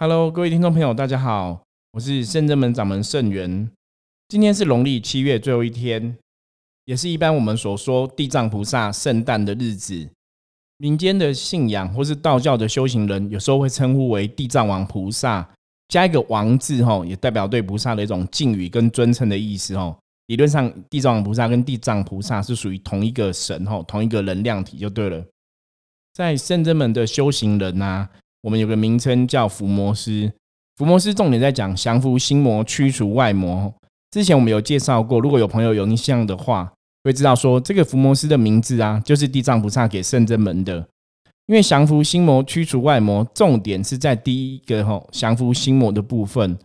Hello，各位听众朋友，大家好，我是圣真门掌门圣元。今天是农历七月最后一天，也是一般我们所说地藏菩萨圣诞的日子。民间的信仰或是道教的修行人，有时候会称呼为地藏王菩萨，加一个王字，吼，也代表对菩萨的一种敬语跟尊称的意思，吼。理论上，地藏王菩萨跟地藏菩萨是属于同一个神，吼，同一个能量体就对了。在圣真门的修行人呐。我们有个名称叫伏魔师，伏魔师重点在讲降服心魔、驱除外魔。之前我们有介绍过，如果有朋友有印象的话，会知道说这个伏魔师的名字啊，就是地藏菩萨给圣真门的。因为降服心魔、驱除外魔，重点是在第一个吼降服心魔的部分。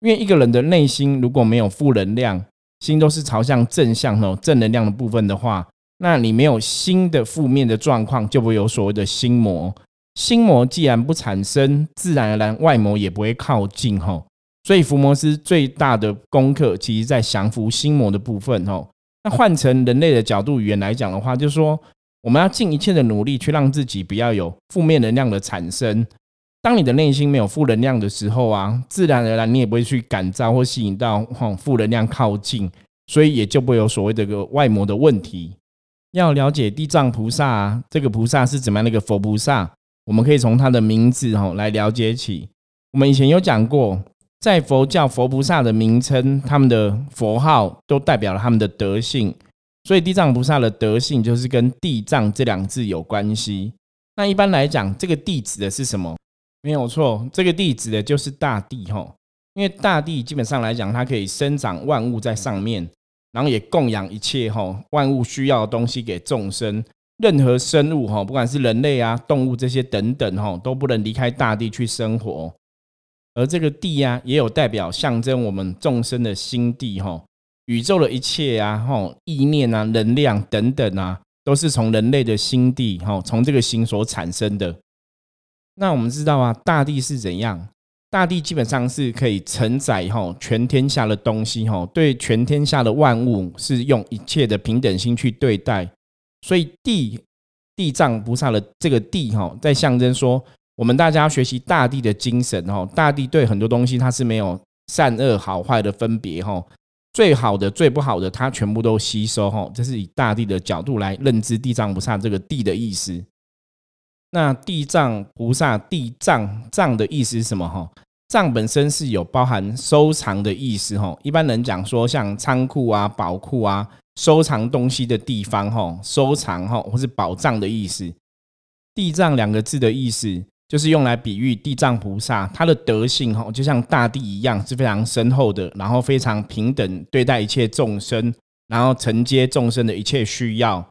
因为一个人的内心如果没有负能量，心都是朝向正向吼正能量的部分的话，那你没有新的负面的状况，就不会有所谓的心魔。心魔既然不产生，自然而然外魔也不会靠近吼。所以伏魔师最大的功课，其实在降服心魔的部分吼。那换成人类的角度语言来讲的话，就是说我们要尽一切的努力，去让自己不要有负面能量的产生。当你的内心没有负能量的时候啊，自然而然你也不会去感召或吸引到吼负能量靠近，所以也就不会有所谓的个外魔的问题。要了解地藏菩萨啊，这个菩萨是怎么样的一个佛菩萨？我们可以从他的名字哈来了解起。我们以前有讲过，在佛教佛菩萨的名称，他们的佛号都代表了他们的德性。所以地藏菩萨的德性就是跟地藏这两字有关系。那一般来讲，这个地指的是什么？没有错，这个地指的就是大地哈。因为大地基本上来讲，它可以生长万物在上面，然后也供养一切哈万物需要的东西给众生。任何生物哈，不管是人类啊、动物这些等等哈，都不能离开大地去生活。而这个地呀，也有代表象征我们众生的心地哈。宇宙的一切啊，哈，意念啊、能量等等啊，都是从人类的心地哈，从这个心所产生的。那我们知道啊，大地是怎样？大地基本上是可以承载哈全天下的东西哈，对全天下的万物是用一切的平等心去对待。所以地地藏菩萨的这个地哈，在象征说，我们大家学习大地的精神哈。大地对很多东西它是没有善恶好坏的分别哈，最好的最不好的它全部都吸收哈。这是以大地的角度来认知地藏菩萨这个地的意思。那地藏菩萨地藏藏的意思是什么哈？藏本身是有包含收藏的意思哈。一般人讲说像仓库啊、宝库啊。收藏东西的地方，哈，收藏哈，或是宝藏的意思。地藏两个字的意思，就是用来比喻地藏菩萨，他的德性，哈，就像大地一样，是非常深厚的，然后非常平等对待一切众生，然后承接众生的一切需要，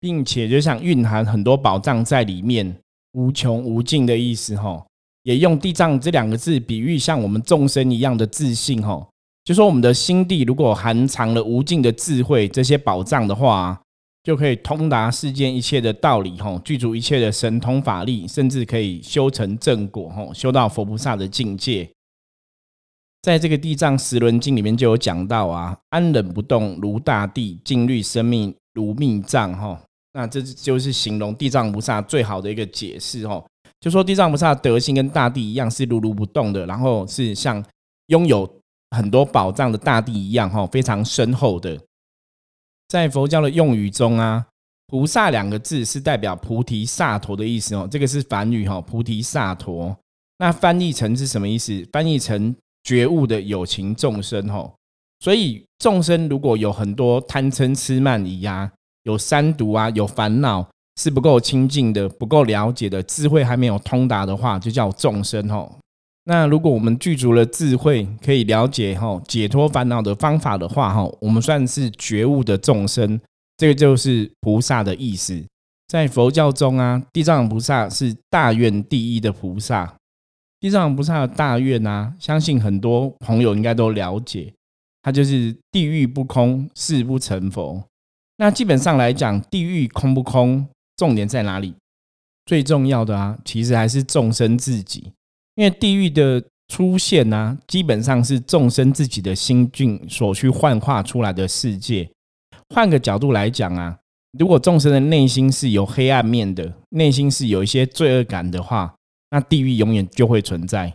并且就像蕴含很多宝藏在里面，无穷无尽的意思，哈。也用地藏这两个字比喻像我们众生一样的自信，哈。就说我们的心地如果含藏了无尽的智慧，这些宝藏的话，就可以通达世间一切的道理，吼，具足一切的神通法力，甚至可以修成正果，吼，修到佛菩萨的境界。在这个地藏十轮经里面就有讲到啊，安忍不动如大地，静虑生命如密藏，哈，那这就是形容地藏菩萨最好的一个解释，吼，就说地藏菩萨德性跟大地一样，是如如不动的，然后是像拥有。很多宝藏的大地一样，哈，非常深厚的。在佛教的用语中啊，菩萨两个字是代表菩提萨陀的意思哦。这个是梵语哈，菩提萨陀。那翻译成是什么意思？翻译成觉悟的有情众生哈。所以众生如果有很多贪嗔痴慢疑啊，有三毒啊，有烦恼，是不够清净的，不够了解的，智慧还没有通达的话，就叫众生哈。那如果我们具足了智慧，可以了解哈解脱烦恼的方法的话哈，我们算是觉悟的众生，这个就是菩萨的意思。在佛教中啊，地藏王菩萨是大愿第一的菩萨。地藏王菩萨的大愿啊，相信很多朋友应该都了解，它就是地狱不空，誓不成佛。那基本上来讲，地狱空不空，重点在哪里？最重要的啊，其实还是众生自己。因为地狱的出现呢，基本上是众生自己的心境所去幻化出来的世界。换个角度来讲啊，如果众生的内心是有黑暗面的，内心是有一些罪恶感的话，那地狱永远就会存在。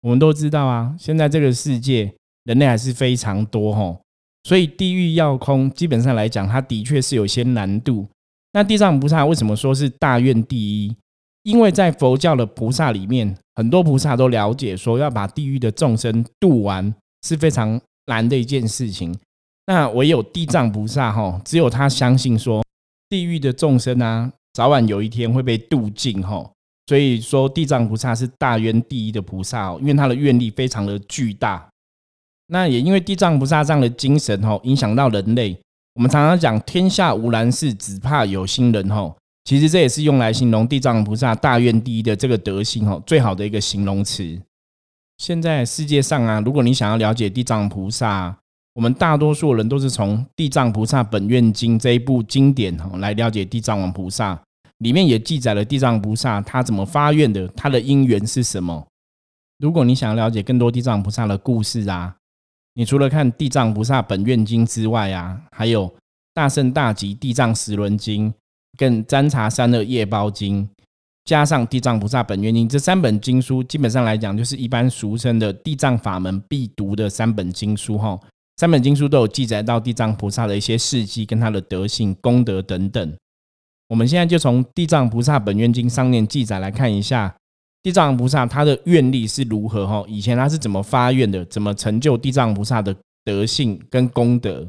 我们都知道啊，现在这个世界人类还是非常多吼，所以地狱要空，基本上来讲，它的确是有些难度。那地藏菩萨为什么说是大愿第一？因为在佛教的菩萨里面，很多菩萨都了解说，要把地狱的众生度完是非常难的一件事情。那唯有地藏菩萨哈，只有他相信说，地狱的众生啊，早晚有一天会被度尽哈。所以说，地藏菩萨是大愿第一的菩萨哦，因为他的愿力非常的巨大。那也因为地藏菩萨这样的精神哦，影响到人类。我们常常讲“天下无难事，只怕有心人”吼，其实这也是用来形容地藏菩萨大愿第一的这个德性哦，最好的一个形容词。现在世界上啊，如果你想要了解地藏菩萨，我们大多数人都是从《地藏菩萨本愿经》这一部经典哦来了解地藏王菩萨。里面也记载了地藏菩萨他怎么发愿的，他的因缘是什么？如果你想了解更多地藏菩萨的故事啊，你除了看《地藏菩萨本愿经》之外啊，还有《大圣大吉地藏十轮经》跟《占茶三恶业包经》，加上《地藏菩萨本愿经》这三本经书，基本上来讲就是一般俗称的地藏法门必读的三本经书哈。三本经书都有记载到地藏菩萨的一些事迹跟他的德性、功德等等。我们现在就从《地藏菩萨本愿经》上面记载来看一下，地藏菩萨他的愿力是如何哈？以前他是怎么发愿的？怎么成就地藏菩萨的德性跟功德？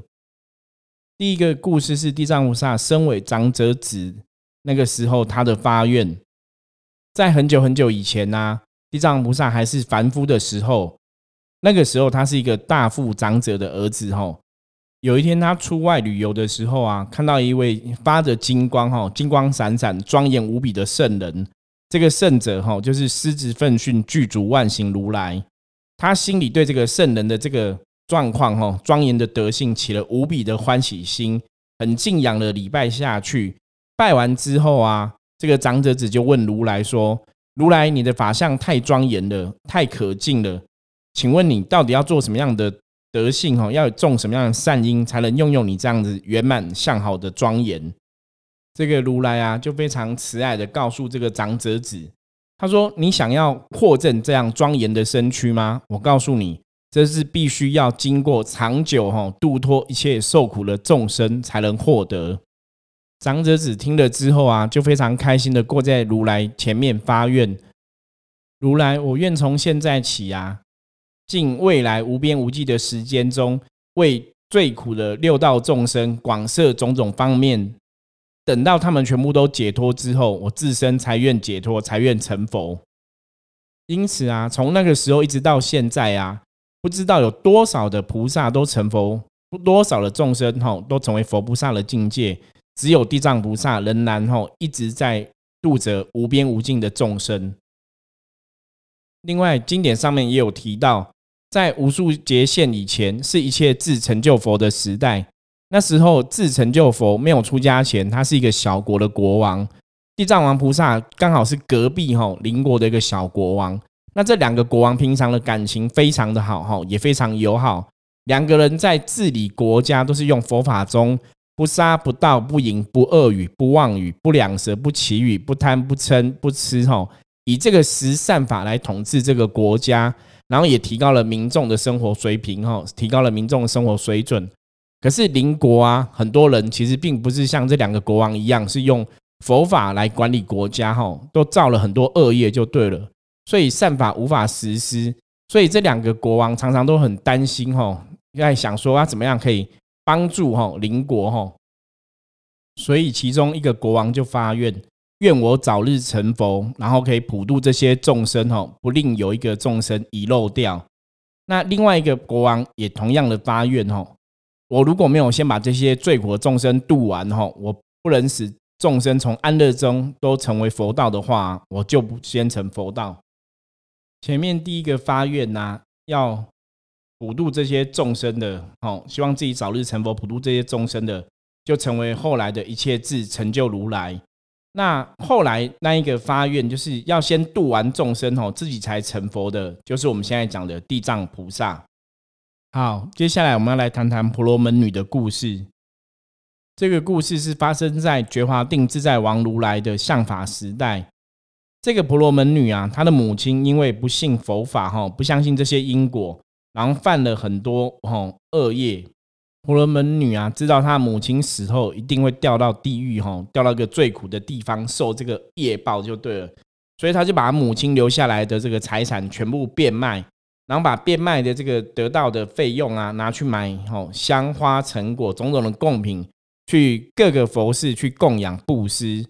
第一个故事是地藏菩萨身为长者子那个时候他的发愿，在很久很久以前呢，地藏菩萨还是凡夫的时候，那个时候他是一个大富长者的儿子哈。有一天，他出外旅游的时候啊，看到一位发着金光、哈金光闪闪、庄严无比的圣人。这个圣者哈，就是狮子奋训具足万行如来。他心里对这个圣人的这个状况、哈庄严的德性起了无比的欢喜心，很敬仰的礼拜下去。拜完之后啊，这个长者子就问如来说：“如来，你的法相太庄严了，太可敬了，请问你到底要做什么样的？”德性哈，要种什么样的善因，才能拥有你这样子圆满向好的庄严？这个如来啊，就非常慈爱的告诉这个长者子，他说：“你想要扩证这样庄严的身躯吗？我告诉你，这是必须要经过长久哈度脱一切受苦的众生才能获得。”长者子听了之后啊，就非常开心的过在如来前面发愿：“如来，我愿从现在起啊。”尽未来无边无际的时间中，为最苦的六道众生广设种种方面，等到他们全部都解脱之后，我自身才愿解脱，才愿成佛。因此啊，从那个时候一直到现在啊，不知道有多少的菩萨都成佛，多少的众生吼都成为佛菩萨的境界，只有地藏菩萨仍然吼一直在度着无边无尽的众生。另外，经典上面也有提到。在无数劫现以前，是一切自成就佛的时代。那时候自成就佛没有出家前，他是一个小国的国王。地藏王菩萨刚好是隔壁吼邻国的一个小国王。那这两个国王平常的感情非常的好哈，也非常友好。两个人在治理国家都是用佛法中不杀不盗不淫不恶语不妄语不两舌不绮语不贪不嗔不痴哈，以这个十善法来统治这个国家。然后也提高了民众的生活水平，哈，提高了民众的生活水准。可是邻国啊，很多人其实并不是像这两个国王一样，是用佛法来管理国家，哈，都造了很多恶业，就对了。所以善法无法实施，所以这两个国王常常都很担心，哈，在想说要怎么样可以帮助哈邻国，哈。所以其中一个国王就发愿。愿我早日成佛，然后可以普度这些众生哦，不令有一个众生遗漏掉。那另外一个国王也同样的发愿哦，我如果没有先把这些罪苦的众生度完哈，我不能使众生从安乐中都成为佛道的话，我就不先成佛道。前面第一个发愿呐，要普度这些众生的，哦，希望自己早日成佛，普度这些众生的，就成为后来的一切智成就如来。那后来那一个发愿，就是要先度完众生哦，自己才成佛的，就是我们现在讲的地藏菩萨。好，接下来我们要来谈谈婆罗门女的故事。这个故事是发生在觉华定自在王如来的相法时代。这个婆罗门女啊，她的母亲因为不信佛法哈，不相信这些因果，然后犯了很多哈恶业。婆罗门女啊，知道她母亲死后一定会掉到地狱哈，掉到一个最苦的地方受这个业报就对了，所以她就把母亲留下来的这个财产全部变卖，然后把变卖的这个得到的费用啊，拿去买哈香花成果种种的贡品，去各个佛寺去供养布施。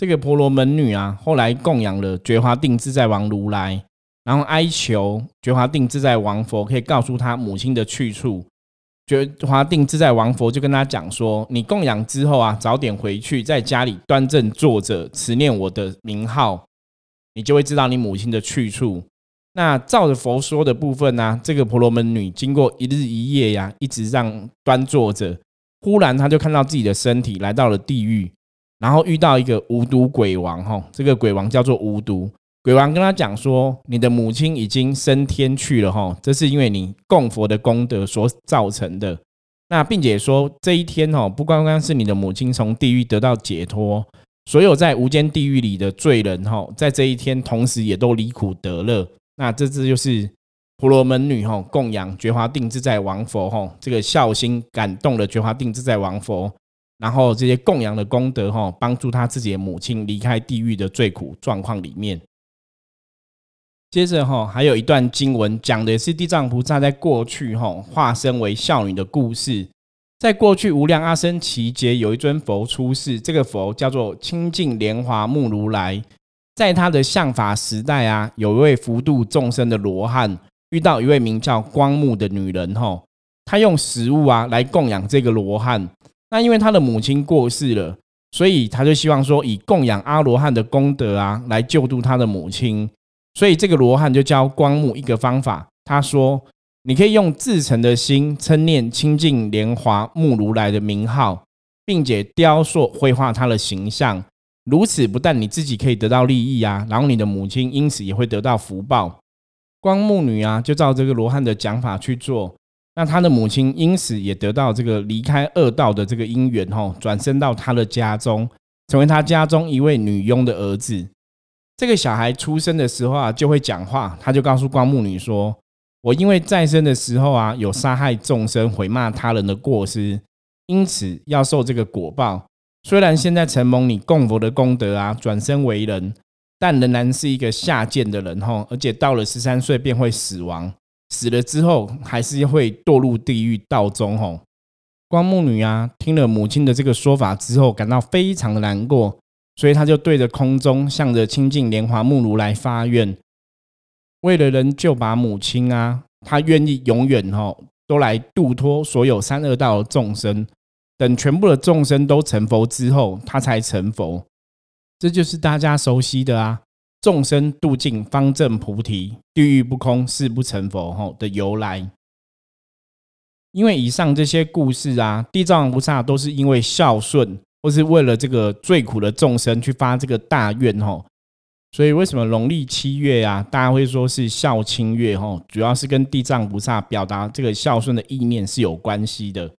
这个婆罗门女啊，后来供养了觉华定自在王如来，然后哀求觉华定自在王佛可以告诉他母亲的去处。觉华定自在王佛就跟他讲说：“你供养之后啊，早点回去，在家里端正坐着，持念我的名号，你就会知道你母亲的去处。”那照着佛说的部分呢，这个婆罗门女经过一日一夜呀，一直让端坐着，忽然她就看到自己的身体来到了地狱。然后遇到一个无毒鬼王，哈，这个鬼王叫做无毒鬼王，跟他讲说，你的母亲已经升天去了，哈，这是因为你供佛的功德所造成的。那并且说这一天，哈，不光光是你的母亲从地狱得到解脱，所有在无间地狱里的罪人，哈，在这一天同时也都离苦得乐。那这次就是婆罗门女，哈，供养觉华定自在王佛，哈，这个孝心感动了觉华定自在王佛。然后这些供养的功德，哈，帮助他自己的母亲离开地狱的最苦状况里面。接着，哈，还有一段经文讲的是地藏菩萨在过去，哈，化身为少女的故事。在过去无量阿僧祇劫，有一尊佛出世，这个佛叫做清净莲华目如来。在他的相法时代啊，有一位福度众生的罗汉，遇到一位名叫光目的女人，哈，他用食物啊来供养这个罗汉。那因为他的母亲过世了，所以他就希望说以供养阿罗汉的功德啊，来救度他的母亲。所以这个罗汉就教光目一个方法，他说：“你可以用至诚的心称念清净莲华目如来的名号，并且雕塑绘画他的形象。如此不但你自己可以得到利益啊，然后你的母亲因此也会得到福报。”光目女啊，就照这个罗汉的讲法去做。那他的母亲因此也得到这个离开恶道的这个因缘，吼，转生到他的家中，成为他家中一位女佣的儿子。这个小孩出生的时候啊，就会讲话，他就告诉光目女说：“我因为再生的时候啊，有杀害众生、毁骂他人的过失，因此要受这个果报。虽然现在承蒙你供佛的功德啊，转生为人，但仍然是一个下贱的人，吼，而且到了十三岁便会死亡。”死了之后，还是会堕入地狱道中。吼，光目女啊，听了母亲的这个说法之后，感到非常的难过，所以她就对着空中，向着清净莲华目如来发愿，为了能救拔母亲啊，她愿意永远吼都来度脱所有三恶道的众生，等全部的众生都成佛之后，她才成佛。这就是大家熟悉的啊。众生度尽方正菩提，地狱不空誓不成佛。吼的由来，因为以上这些故事啊，地藏菩萨都是因为孝顺，或是为了这个最苦的众生去发这个大愿。吼，所以为什么农历七月啊，大家会说是孝亲月？吼，主要是跟地藏菩萨表达这个孝顺的意念是有关系的。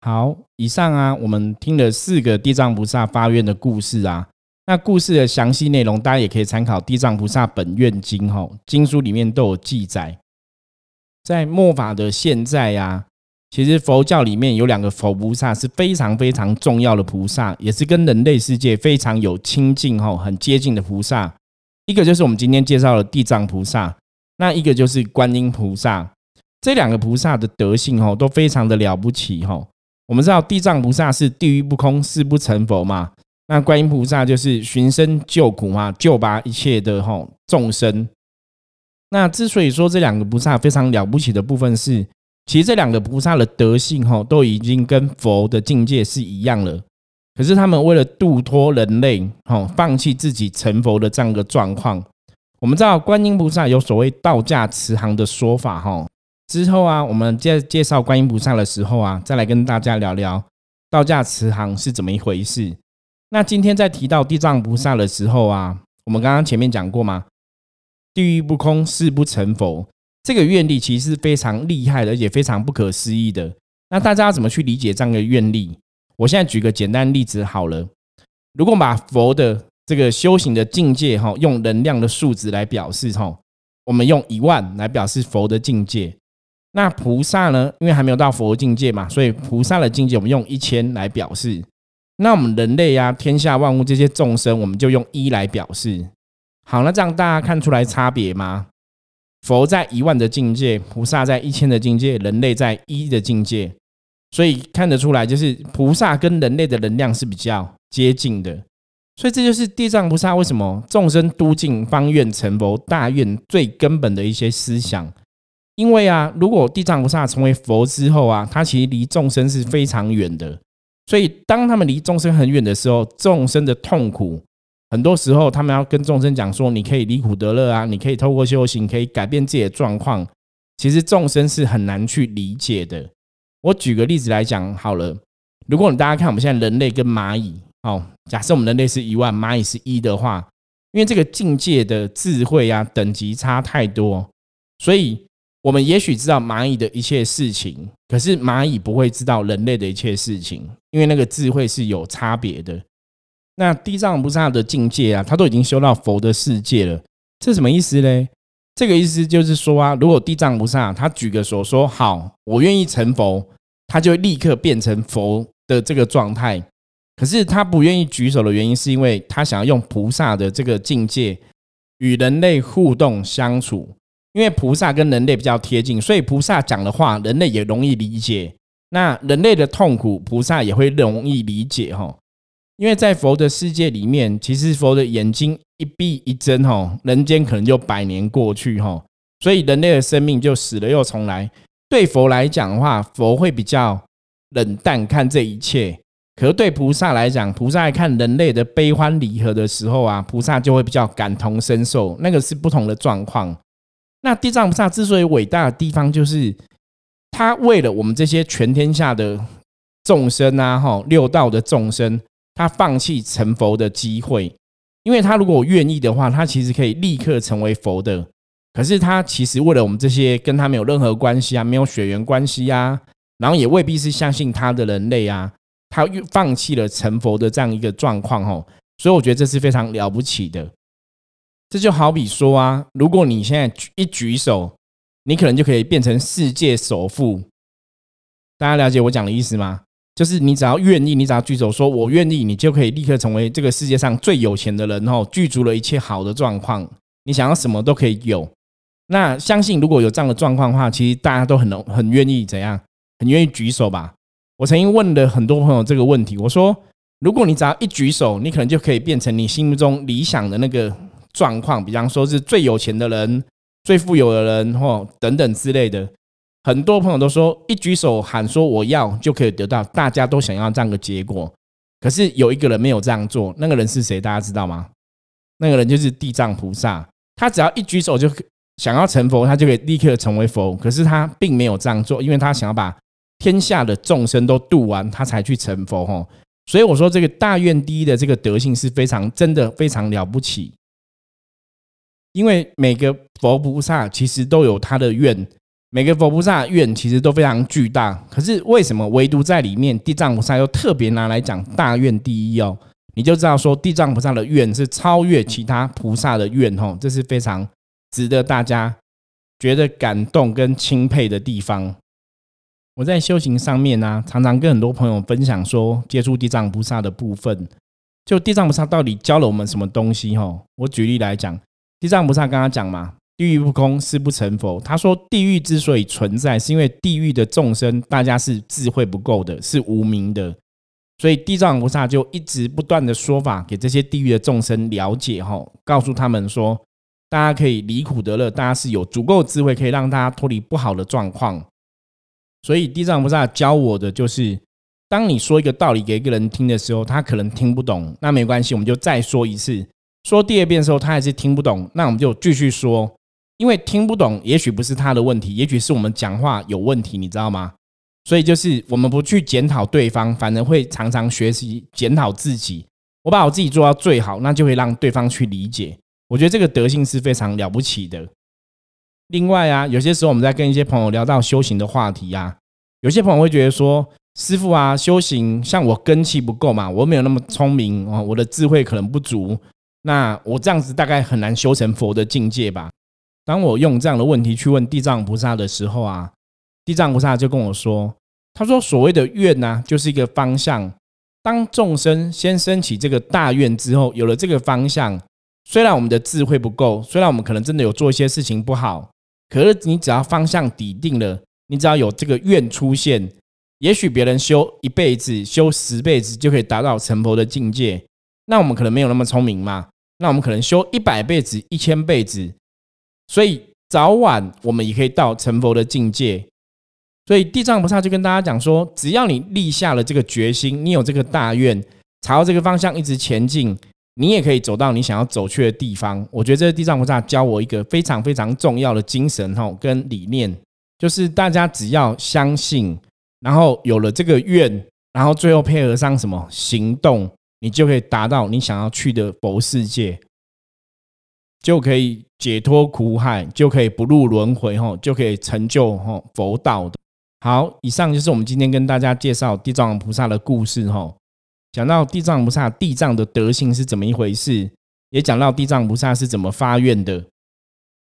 好，以上啊，我们听了四个地藏菩萨发愿的故事啊。那故事的详细内容，大家也可以参考《地藏菩萨本愿经》哈，经书里面都有记载。在末法的现在呀，其实佛教里面有两个佛菩萨是非常非常重要的菩萨，也是跟人类世界非常有亲近哈，很接近的菩萨。一个就是我们今天介绍的地藏菩萨，那一个就是观音菩萨。这两个菩萨的德性哈，都非常的了不起哈。我们知道地藏菩萨是地狱不空，誓不成佛嘛。那观音菩萨就是寻声救苦嘛，救拔一切的吼众生。那之所以说这两个菩萨非常了不起的部分是，其实这两个菩萨的德性吼都已经跟佛的境界是一样了。可是他们为了度脱人类，吼，放弃自己成佛的这样一个状况。我们知道观音菩萨有所谓道驾慈航的说法哈。之后啊，我们介介绍观音菩萨的时候啊，再来跟大家聊聊道驾慈航是怎么一回事。那今天在提到地藏菩萨的时候啊，我们刚刚前面讲过吗？地狱不空，誓不成佛。这个愿力其实是非常厉害的，而且非常不可思议的。那大家要怎么去理解这样的愿力？我现在举个简单例子好了。如果把佛的这个修行的境界哈，用能量的数值来表示哈。我们用一万来表示佛的境界。那菩萨呢？因为还没有到佛境界嘛，所以菩萨的境界我们用一千来表示。那我们人类呀，天下万物这些众生，我们就用一来表示。好，那这样大家看出来差别吗？佛在一万的境界，菩萨在一千的境界，人类在一的境界，所以看得出来，就是菩萨跟人类的能量是比较接近的。所以这就是地藏菩萨为什么众生都进方愿成佛大愿最根本的一些思想。因为啊，如果地藏菩萨成为佛之后啊，他其实离众生是非常远的。所以当他们离众生很远的时候，众生的痛苦。很多时候，他们要跟众生讲说：“你可以离苦得乐啊，你可以透过修行可以改变自己的状况。”其实众生是很难去理解的。我举个例子来讲好了，如果你大家看我们现在人类跟蚂蚁，哦，假设我们人类是一万，蚂蚁是一的话，因为这个境界的智慧啊等级差太多，所以我们也许知道蚂蚁的一切事情，可是蚂蚁不会知道人类的一切事情，因为那个智慧是有差别的。那地藏菩萨的境界啊，他都已经修到佛的世界了，这什么意思呢？这个意思就是说啊，如果地藏菩萨他举个手说好，我愿意成佛，他就立刻变成佛的这个状态。可是他不愿意举手的原因，是因为他想要用菩萨的这个境界与人类互动相处，因为菩萨跟人类比较贴近，所以菩萨讲的话，人类也容易理解。那人类的痛苦，菩萨也会容易理解哈。因为在佛的世界里面，其实佛的眼睛一闭一睁，哈，人间可能就百年过去，哈，所以人类的生命就死了又重来。对佛来讲的话，佛会比较冷淡看这一切；可是对菩萨来讲，菩萨看人类的悲欢离合的时候啊，菩萨就会比较感同身受，那个是不同的状况。那地藏菩萨之所以伟大的地方，就是他为了我们这些全天下的众生啊，哈，六道的众生。他放弃成佛的机会，因为他如果愿意的话，他其实可以立刻成为佛的。可是他其实为了我们这些跟他没有任何关系啊，没有血缘关系啊，然后也未必是相信他的人类啊，他放弃了成佛的这样一个状况哦。所以我觉得这是非常了不起的。这就好比说啊，如果你现在一举手，你可能就可以变成世界首富。大家了解我讲的意思吗？就是你只要愿意，你只要举手说“我愿意”，你就可以立刻成为这个世界上最有钱的人哦，具足了一切好的状况，你想要什么都可以有。那相信如果有这样的状况的话，其实大家都很很愿意怎样，很愿意举手吧。我曾经问了很多朋友这个问题，我说：如果你只要一举手，你可能就可以变成你心目中理想的那个状况，比方说是最有钱的人、最富有的人或等等之类的。很多朋友都说，一举手喊说我要就可以得到，大家都想要这样的结果。可是有一个人没有这样做，那个人是谁？大家知道吗？那个人就是地藏菩萨。他只要一举手就想要成佛，他就可以立刻成为佛。可是他并没有这样做，因为他想要把天下的众生都度完，他才去成佛。吼，所以我说这个大愿第一的这个德性是非常真的非常了不起。因为每个佛菩萨其实都有他的愿。每个佛菩萨愿其实都非常巨大，可是为什么唯独在里面地藏菩萨又特别拿来讲大愿第一哦？你就知道说地藏菩萨的愿是超越其他菩萨的愿哦，这是非常值得大家觉得感动跟钦佩的地方。我在修行上面呢，常常跟很多朋友分享说接触地藏菩萨的部分，就地藏菩萨到底教了我们什么东西吼？我举例来讲，地藏菩萨刚刚讲嘛。地狱不空，誓不成佛。他说，地狱之所以存在，是因为地狱的众生，大家是智慧不够的，是无名的，所以地藏菩萨就一直不断的说法给这些地狱的众生了解，哈，告诉他们说，大家可以离苦得乐，大家是有足够智慧，可以让大家脱离不好的状况。所以地藏菩萨教我的就是，当你说一个道理给一个人听的时候，他可能听不懂，那没关系，我们就再说一次。说第二遍的时候，他还是听不懂，那我们就继续说。因为听不懂，也许不是他的问题，也许是我们讲话有问题，你知道吗？所以就是我们不去检讨对方，反而会常常学习检讨自己。我把我自己做到最好，那就会让对方去理解。我觉得这个德性是非常了不起的。另外啊，有些时候我们在跟一些朋友聊到修行的话题啊，有些朋友会觉得说：“师傅啊，修行像我根气不够嘛，我没有那么聪明哦，我的智慧可能不足，那我这样子大概很难修成佛的境界吧？当我用这样的问题去问地藏菩萨的时候啊，地藏菩萨就跟我说：“他说所谓的愿呢，就是一个方向。当众生先升起这个大愿之后，有了这个方向，虽然我们的智慧不够，虽然我们可能真的有做一些事情不好，可是你只要方向抵定了，你只要有这个愿出现，也许别人修一辈子、修十辈子就可以达到成佛的境界。那我们可能没有那么聪明嘛？那我们可能修一百辈子、一千辈子。”所以早晚我们也可以到成佛的境界。所以地藏菩萨就跟大家讲说，只要你立下了这个决心，你有这个大愿，朝这个方向一直前进，你也可以走到你想要走去的地方。我觉得这是地藏菩萨教我一个非常非常重要的精神哈，跟理念，就是大家只要相信，然后有了这个愿，然后最后配合上什么行动，你就可以达到你想要去的佛世界。就可以解脱苦海，就可以不入轮回，吼，就可以成就吼佛道的。好，以上就是我们今天跟大家介绍地藏王菩萨的故事，吼，讲到地藏菩萨地藏的德性是怎么一回事，也讲到地藏菩萨是怎么发愿的，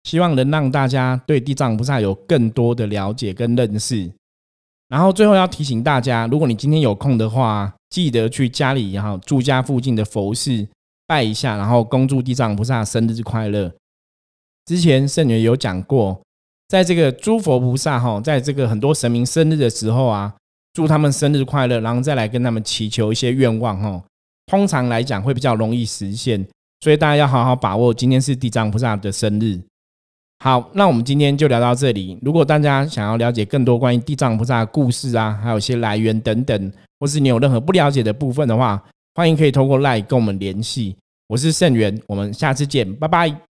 希望能让大家对地藏菩萨有更多的了解跟认识。然后最后要提醒大家，如果你今天有空的话，记得去家里，然后住家附近的佛寺。拜一下，然后恭祝地藏菩萨生日快乐。之前圣女有讲过，在这个诸佛菩萨哈，在这个很多神明生日的时候啊，祝他们生日快乐，然后再来跟他们祈求一些愿望哈。通常来讲会比较容易实现，所以大家要好好把握今天是地藏菩萨的生日。好，那我们今天就聊到这里。如果大家想要了解更多关于地藏菩萨故事啊，还有一些来源等等，或是你有任何不了解的部分的话，欢迎可以通过 LINE 跟我们联系。我是盛元，我们下次见，拜拜。